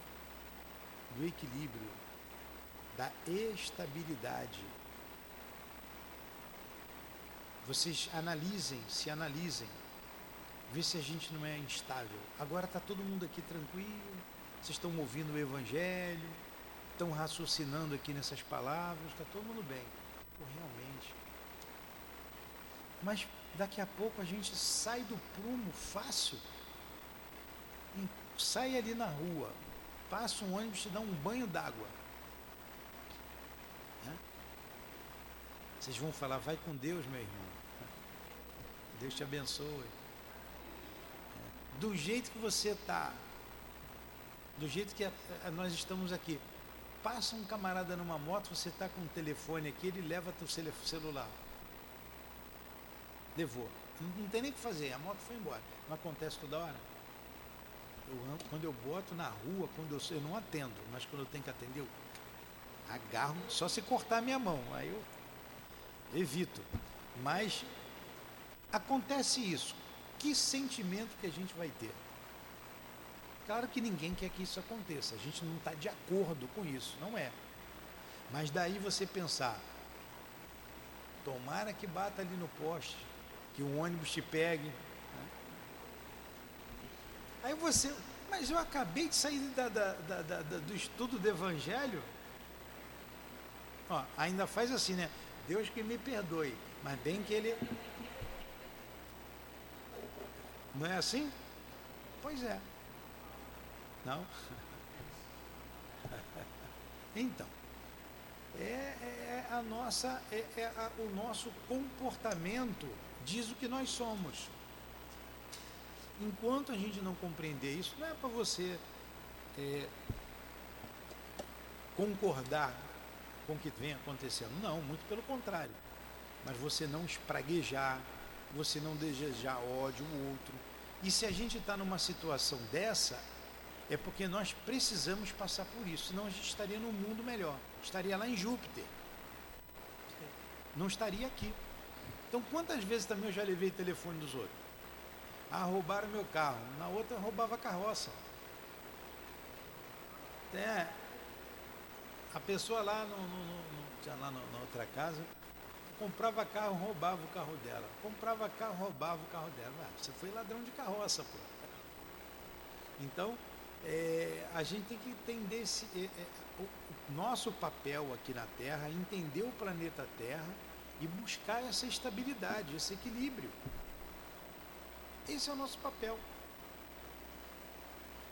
Do equilíbrio, da estabilidade. Vocês analisem, se analisem ver se a gente não é instável. Agora está todo mundo aqui tranquilo, vocês estão ouvindo o Evangelho, estão raciocinando aqui nessas palavras, está todo mundo bem. Pô, realmente. Mas daqui a pouco a gente sai do prumo fácil, sai ali na rua, passa um ônibus e dá um banho d'água. Né? Vocês vão falar, vai com Deus, meu irmão. Deus te abençoe do jeito que você está, do jeito que a, a, nós estamos aqui. Passa um camarada numa moto, você está com um telefone aqui, ele leva teu celular. Levou. Não, não tem nem o que fazer, a moto foi embora. Não acontece toda hora. Eu, quando eu boto na rua, quando eu, eu não atendo, mas quando eu tenho que atender, eu agarro, só se cortar a minha mão, aí eu evito. Mas acontece isso que sentimento que a gente vai ter? Claro que ninguém quer que isso aconteça, a gente não está de acordo com isso, não é. Mas daí você pensar, tomara que bata ali no poste, que o ônibus te pegue. Né? Aí você, mas eu acabei de sair da, da, da, do estudo do Evangelho. Ó, ainda faz assim, né? Deus que me perdoe, mas bem que ele não é assim? Pois é. Não? [laughs] Então, é, é, é a nossa, é, é a, o nosso comportamento diz o que nós somos. Enquanto a gente não compreender isso, não é para você é, concordar com o que vem acontecendo. Não, muito pelo contrário. Mas você não espraguejar, você não desejar ódio ao outro. E se a gente está numa situação dessa, é porque nós precisamos passar por isso, senão a gente estaria num mundo melhor, estaria lá em Júpiter, não estaria aqui. Então, quantas vezes também eu já levei o telefone dos outros? Ah, roubaram meu carro, na outra roubava a carroça. É, a pessoa lá, no, no, no, lá na outra casa, comprava carro, roubava o carro dela. Comprava carro, roubava o carro dela. Ah, você foi ladrão de carroça, pô. Então, é, a gente tem que entender esse, é, é, o, o nosso papel aqui na Terra, entender o planeta Terra e buscar essa estabilidade, esse equilíbrio. Esse é o nosso papel.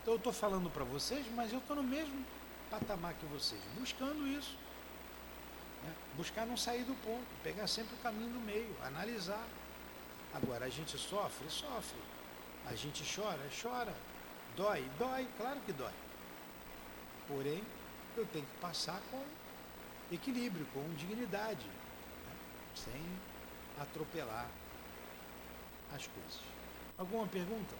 Então eu estou falando para vocês, mas eu estou no mesmo patamar que vocês, buscando isso. Né? Buscar não sair do ponto, pegar sempre o caminho do meio, analisar. Agora, a gente sofre? Sofre. A gente chora? Chora. Dói? Dói, claro que dói. Porém, eu tenho que passar com equilíbrio, com dignidade, né? sem atropelar as coisas. Alguma pergunta?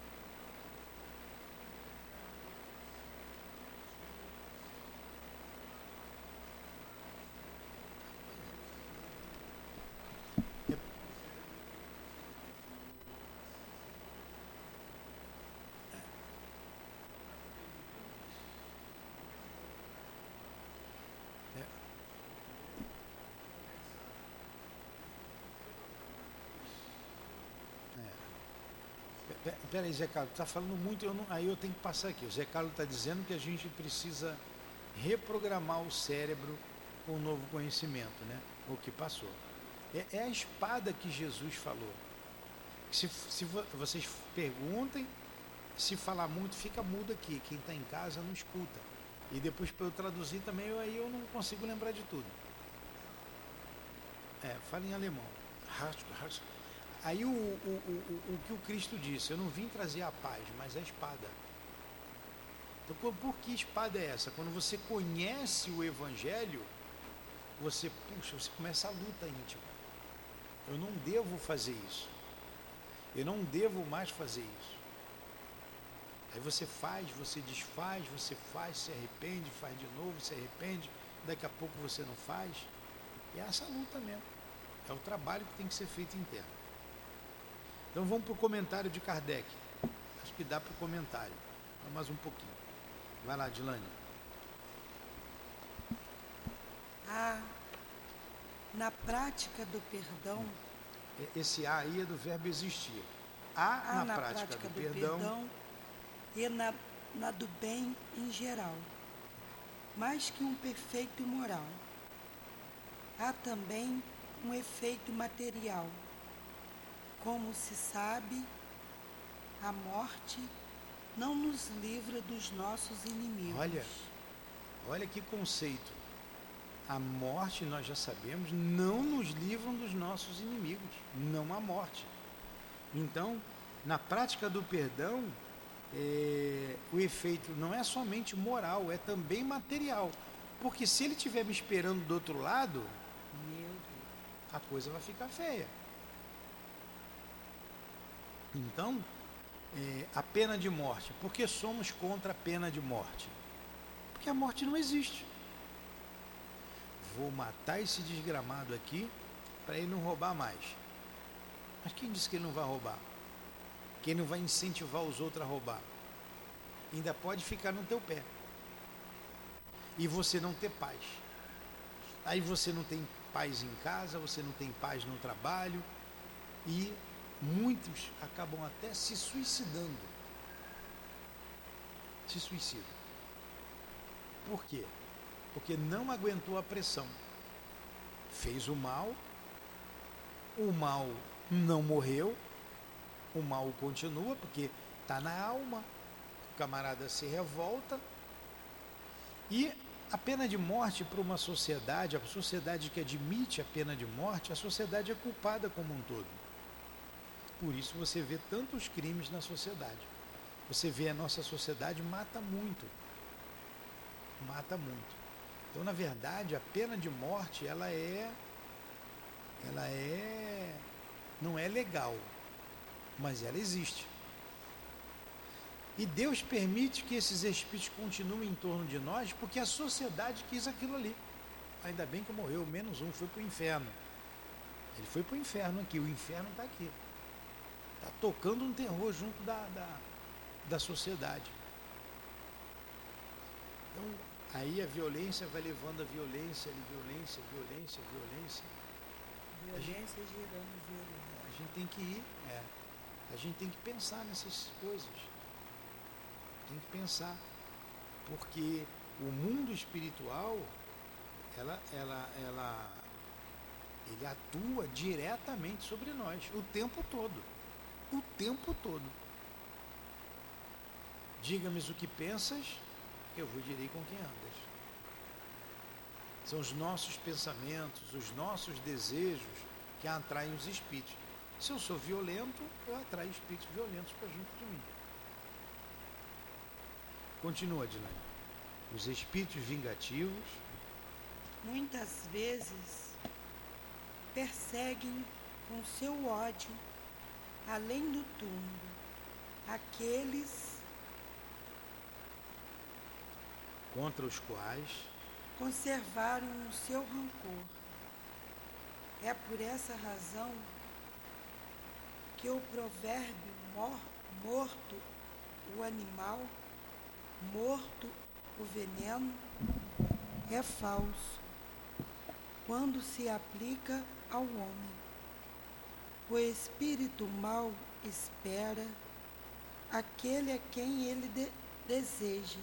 Peraí, Zé Carlos, está falando muito, eu não, aí eu tenho que passar aqui. O Zé Carlos está dizendo que a gente precisa reprogramar o cérebro com um novo conhecimento, né? O que passou. É, é a espada que Jesus falou. Se, se vocês perguntem, se falar muito, fica mudo aqui. Quem está em casa não escuta. E depois para eu traduzir também, eu, aí eu não consigo lembrar de tudo. É, fala em alemão. Aí o, o, o, o que o Cristo disse, eu não vim trazer a paz, mas a espada. Então, por que espada é essa? Quando você conhece o Evangelho, você, puxa, você começa a luta íntima. Eu não devo fazer isso. Eu não devo mais fazer isso. Aí você faz, você desfaz, você faz, se arrepende, faz de novo, se arrepende, daqui a pouco você não faz. E é essa luta mesmo. É o trabalho que tem que ser feito interno. Então vamos para o comentário de Kardec. Acho que dá para o comentário. Mais um pouquinho. Vai lá, Dilane. Ah, na prática do perdão. Esse A aí é do verbo existir. A na, na prática, prática, do, do perdão, perdão e na, na do bem em geral, mais que um perfeito moral. Há também um efeito material. Como se sabe, a morte não nos livra dos nossos inimigos. Olha, olha que conceito. A morte, nós já sabemos, não nos livra dos nossos inimigos, não a morte. Então, na prática do perdão, é, o efeito não é somente moral, é também material. Porque se ele estiver me esperando do outro lado, a coisa vai ficar feia. Então, é, a pena de morte. Por que somos contra a pena de morte? Porque a morte não existe. Vou matar esse desgramado aqui para ele não roubar mais. Mas quem disse que ele não vai roubar? Quem não vai incentivar os outros a roubar? Ainda pode ficar no teu pé. E você não ter paz. Aí você não tem paz em casa, você não tem paz no trabalho e muitos acabam até se suicidando. Se suicidam. Por quê? Porque não aguentou a pressão. Fez o mal, o mal não morreu, o mal continua, porque está na alma, o camarada se revolta. E a pena de morte para uma sociedade, a sociedade que admite a pena de morte, a sociedade é culpada como um todo. Por isso você vê tantos crimes na sociedade. Você vê a nossa sociedade mata muito. Mata muito. Então, na verdade, a pena de morte, ela é ela é não é legal, mas ela existe. E Deus permite que esses espíritos continuem em torno de nós, porque a sociedade quis aquilo ali. Ainda bem que morreu, menos um foi para o inferno. Ele foi para o inferno aqui, o inferno está aqui. Está tocando um terror junto da, da, da sociedade. Então, aí a violência vai levando a violência, violência, violência, violência. Violência girando violência. A gente tem que ir, é. A gente tem que pensar nessas coisas. Tem que pensar. Porque o mundo espiritual, ela, ela, ela, ele atua diretamente sobre nós o tempo todo. O tempo todo. Diga-me o que pensas, eu vos direi com quem andas. São os nossos pensamentos, os nossos desejos que atraem os espíritos. Se eu sou violento, eu atraio espíritos violentos para junto de mim. Continua, Dilane. Os espíritos vingativos. Muitas vezes perseguem com seu ódio, além do túmulo, aqueles contra os quais conservaram o seu rancor. É por essa razão que o provérbio mor, morto o animal, morto o veneno, é falso quando se aplica ao homem. O espírito mal espera aquele a quem ele de deseja,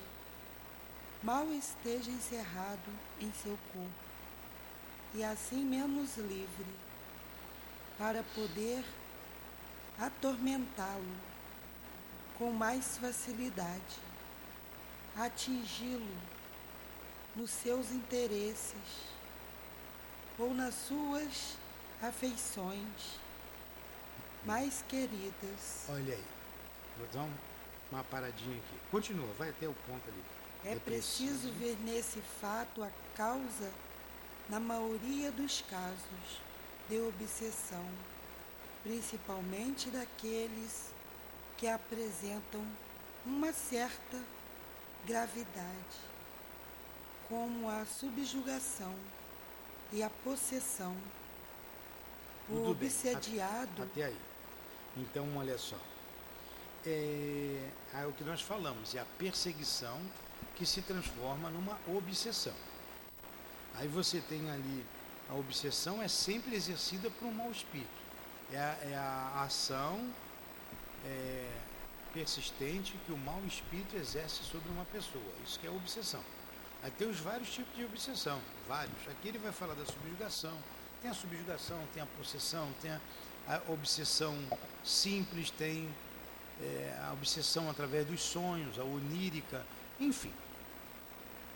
mal esteja encerrado em seu corpo, e assim menos livre, para poder atormentá-lo com mais facilidade, atingi-lo nos seus interesses ou nas suas afeições mais queridas. Olha aí, vou dar uma paradinha aqui. Continua, vai até o ponto ali. É, preciso ver nesse fato a causa, na maioria dos casos, de obsessão, principalmente daqueles que apresentam uma certa gravidade, como a subjugação e a possessão. O Muito obsediado. Bem. Até, até aí. Então, olha só. É, é o que nós falamos, é a perseguição que se transforma numa obsessão. Aí você tem ali, a obsessão é sempre exercida por um mau espírito. É a, é a ação é, persistente que o mau espírito exerce sobre uma pessoa. Isso que é obsessão. Aí tem os vários tipos de obsessão, vários. Aqui ele vai falar da subjugação. Tem a subjugação, tem a possessão, tem a, a obsessão simples, tem é, a obsessão através dos sonhos, a onírica, enfim.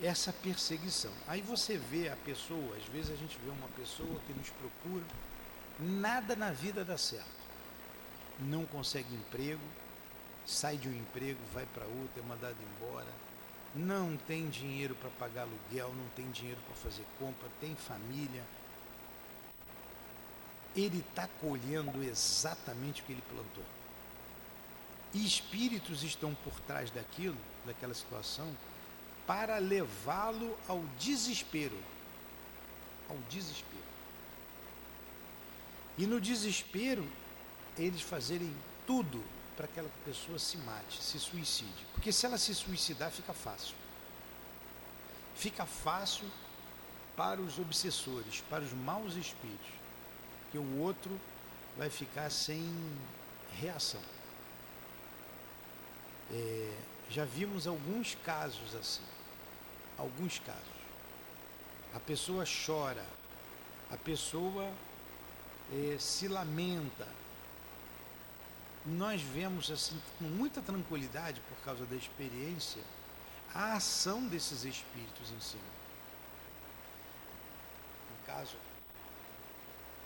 Essa perseguição. Aí você vê a pessoa, às vezes a gente vê uma pessoa que nos procura, nada na vida dá certo não consegue emprego, sai de um emprego, vai para outro, é mandado embora, não tem dinheiro para pagar aluguel, não tem dinheiro para fazer compra, tem família. Ele está colhendo exatamente o que ele plantou. E espíritos estão por trás daquilo, daquela situação, para levá-lo ao desespero. Ao desespero. E no desespero, eles fazerem tudo para que aquela pessoa se mate, se suicide. Porque se ela se suicidar, fica fácil. Fica fácil para os obsessores, para os maus espíritos, que o outro vai ficar sem reação. É, já vimos alguns casos assim. Alguns casos. A pessoa chora, a pessoa é, se lamenta, nós vemos assim com muita tranquilidade por causa da experiência a ação desses espíritos em cima. No caso,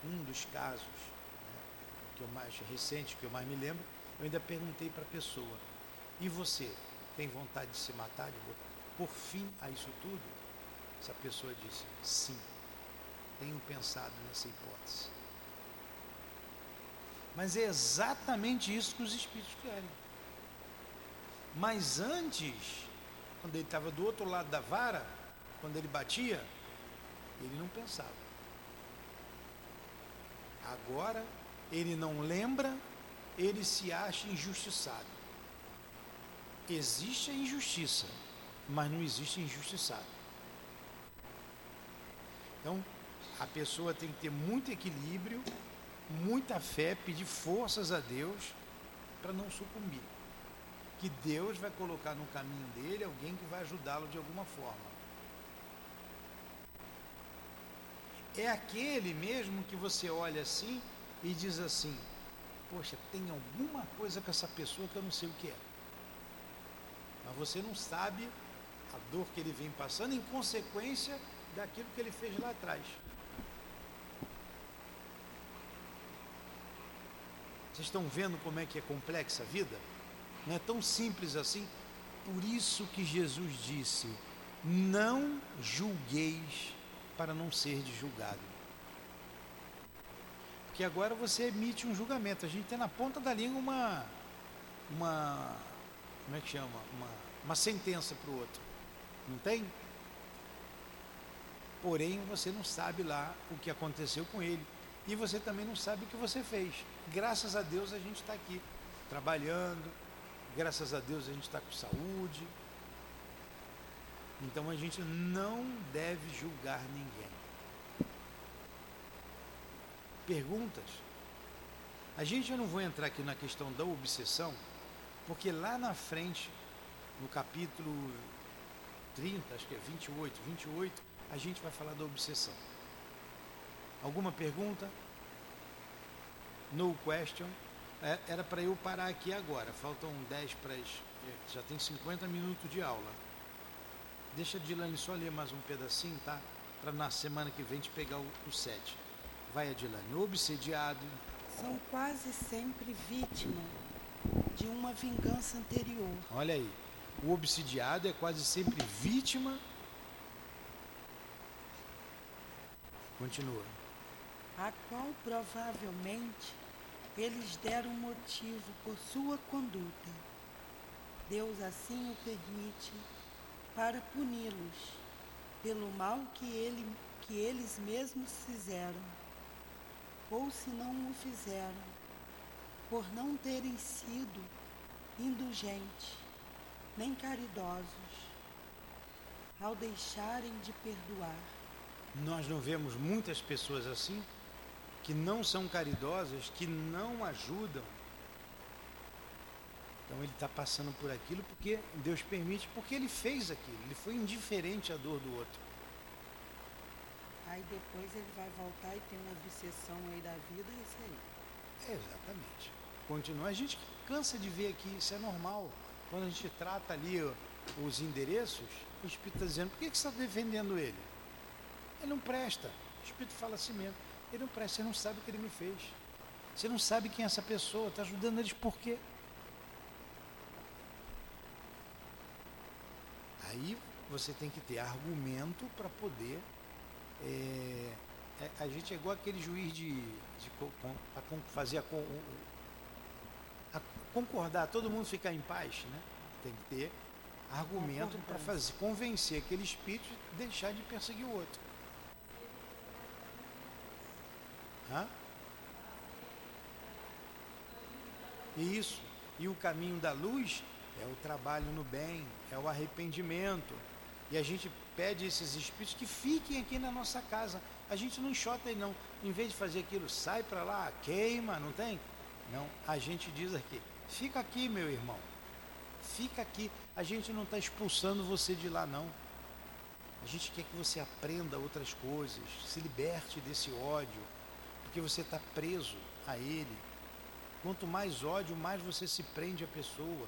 um dos casos né, que eu mais recente, que eu mais me lembro, eu ainda perguntei para a pessoa: "E você tem vontade de se matar, de por fim a isso tudo?" Essa pessoa disse: "Sim, tenho pensado nessa hipótese." Mas é exatamente isso que os espíritos querem. Mas antes, quando ele estava do outro lado da vara, quando ele batia, ele não pensava. Agora, ele não lembra, ele se acha injustiçado. Existe a injustiça, mas não existe injustiçado. Então, a pessoa tem que ter muito equilíbrio muita fé, pedir forças a Deus para não sucumbir. Que Deus vai colocar no caminho dele alguém que vai ajudá-lo de alguma forma. É aquele mesmo que você olha assim e diz assim: Poxa, tem alguma coisa com essa pessoa que eu não sei o que é. Mas você não sabe a dor que ele vem passando em consequência daquilo que ele fez lá atrás. Vocês estão vendo como é que é complexa a vida? Não é tão simples assim. Por isso que Jesus disse: Não julgueis para não ser julgado. Porque agora você emite um julgamento. A gente tem na ponta da língua uma. uma como é que chama? Uma, uma sentença para o outro. Não tem? Porém, você não sabe lá o que aconteceu com ele e você também não sabe o que você fez. Graças a Deus a gente está aqui trabalhando, graças a Deus a gente está com saúde. Então a gente não deve julgar ninguém. Perguntas? A gente já não vou entrar aqui na questão da obsessão, Porque lá na frente, no capítulo 30, acho que é 28, 28, a gente vai falar da obsessão. Alguma pergunta? No question. É, era para eu parar aqui agora. Faltam 10 para as. Já tem 50 minutos de aula. Deixa a Dilane só ler mais um pedacinho, tá? Para na semana que vem gente pegar o, o 7. Vai, Adilane. Obsediado. São quase sempre vítima de uma vingança anterior. Olha aí. O obsidiado é quase sempre vítima. Continua. A qual provavelmente eles deram motivo por sua conduta. Deus assim o permite para puni-los pelo mal que, ele, que eles mesmos fizeram, ou se não o fizeram, por não terem sido indulgentes nem caridosos ao deixarem de perdoar. Nós não vemos muitas pessoas assim que não são caridosas, que não ajudam. Então ele está passando por aquilo porque Deus permite, porque ele fez aquilo, ele foi indiferente à dor do outro. Aí depois ele vai voltar e tem uma obsessão aí da vida, é isso aí. exatamente. Continua. A gente cansa de ver aqui, isso é normal. Quando a gente trata ali os endereços, o Espírito está dizendo, por que, que você está defendendo ele? Ele não presta. O Espírito fala assim mesmo. Ele não presta, você não sabe o que ele me fez. Você não sabe quem é essa pessoa, está ajudando eles por quê? Aí você tem que ter argumento para poder. É, é, a gente é igual aquele juiz de, de fazer a, a, concordar, todo mundo ficar em paz, né? Tem que ter argumento para fazer convencer aquele espírito a deixar de perseguir o outro. Hã? Isso. E o caminho da luz é o trabalho no bem, é o arrependimento. E a gente pede esses espíritos que fiquem aqui na nossa casa. A gente não enxota aí não. Em vez de fazer aquilo, sai para lá, queima, não tem? Não, a gente diz aqui, fica aqui, meu irmão. Fica aqui. A gente não está expulsando você de lá, não. A gente quer que você aprenda outras coisas, se liberte desse ódio, porque você está preso a ele. Quanto mais ódio, mais você se prende à pessoa.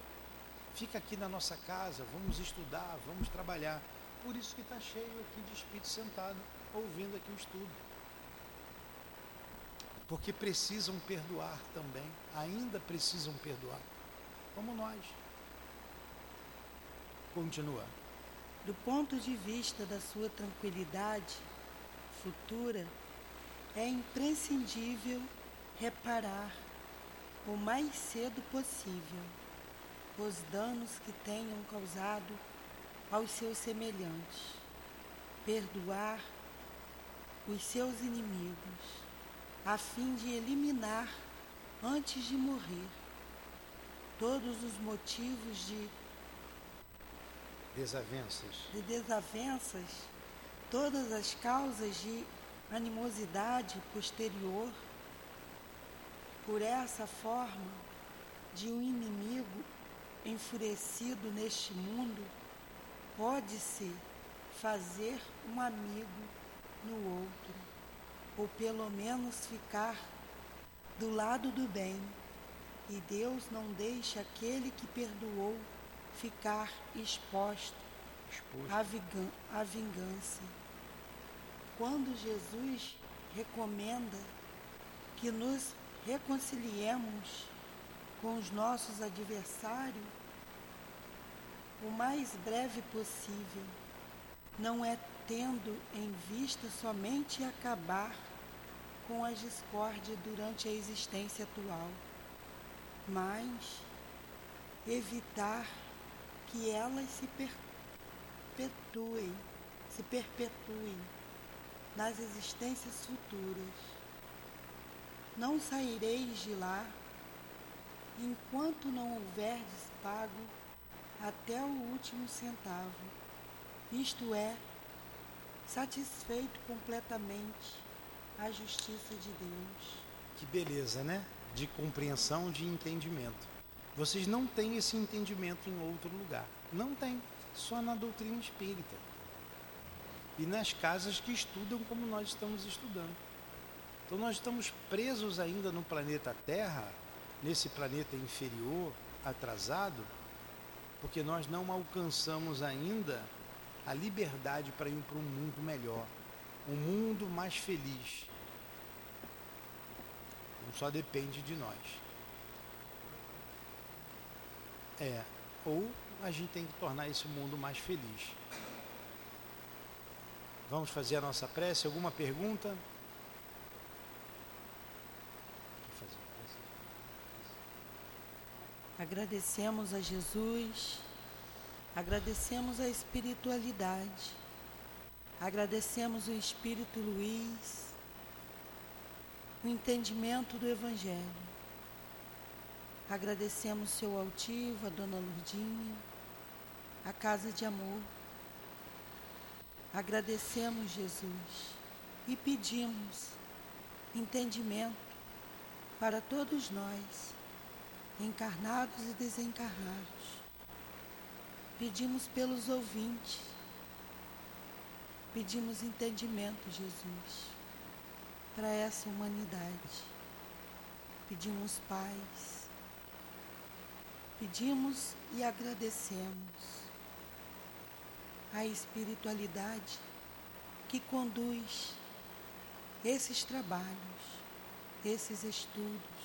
Fica aqui na nossa casa, vamos estudar, vamos trabalhar. Por isso que está cheio aqui de espírito sentado, ouvindo aqui o estudo. Porque precisam perdoar também, ainda precisam perdoar, como nós. Continua. Do ponto de vista da sua tranquilidade futura, é imprescindível reparar o mais cedo possível os danos que tenham causado aos seus semelhantes, perdoar os seus inimigos, a fim de eliminar, antes de morrer, todos os motivos de desavenças, de desavenças, todas as causas de animosidade posterior. Por essa forma de um inimigo enfurecido neste mundo, pode-se fazer um amigo no outro, ou pelo menos ficar do lado do bem. E Deus não deixa aquele que perdoou ficar exposto, exposto. À, vingança. Quando Jesus recomenda que nos reconciliemos com os nossos adversários o mais breve possível, não é tendo em vista somente acabar com a discórdia durante a existência atual, mas evitar que elas se perpetuem, se perpetuem nas existências futuras. Não saireis de lá enquanto não houverdes pago até o último centavo, isto é, satisfeito completamente a justiça de Deus. Que beleza, né? De compreensão, de entendimento. Vocês não têm esse entendimento em outro lugar. Não tem. Só na doutrina espírita. E nas casas que estudam como nós estamos estudando. Então nós estamos presos ainda no planeta Terra, nesse planeta inferior, atrasado, porque nós não alcançamos ainda a liberdade para ir para um mundo melhor, um mundo mais feliz. Não só depende de nós. É, ou a gente tem que tornar esse mundo mais feliz. Vamos fazer a nossa prece? Alguma pergunta? Agradecemos a Jesus, agradecemos a espiritualidade, agradecemos o Espírito Luiz, o entendimento do Evangelho. Agradecemos seu altivo, a Dona Lurdinha, a Casa de Amor. Agradecemos Jesus e pedimos entendimento para todos nós encarnados e desencarnados. Pedimos pelos ouvintes, pedimos entendimento, Jesus, para essa humanidade. Pedimos paz, pedimos e agradecemos a espiritualidade que conduz esses trabalhos, esses estudos,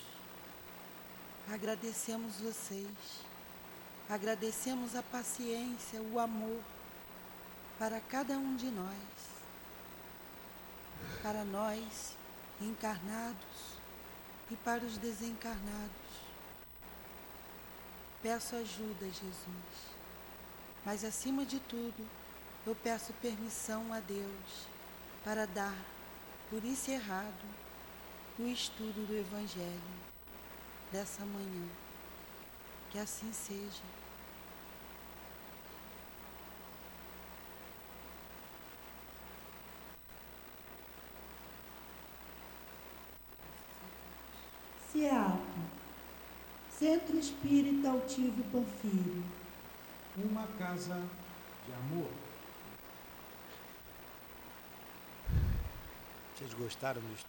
Agradecemos vocês, agradecemos a paciência, o amor para cada um de nós, para nós encarnados e para os desencarnados. Peço ajuda, Jesus, mas acima de tudo, eu peço permissão a Deus para dar por encerrado o estudo do Evangelho dessa manhã. Que assim seja. CIAP, Centro Espírita Altivo Panfilho. Uma casa de amor. Vocês gostaram do estudo?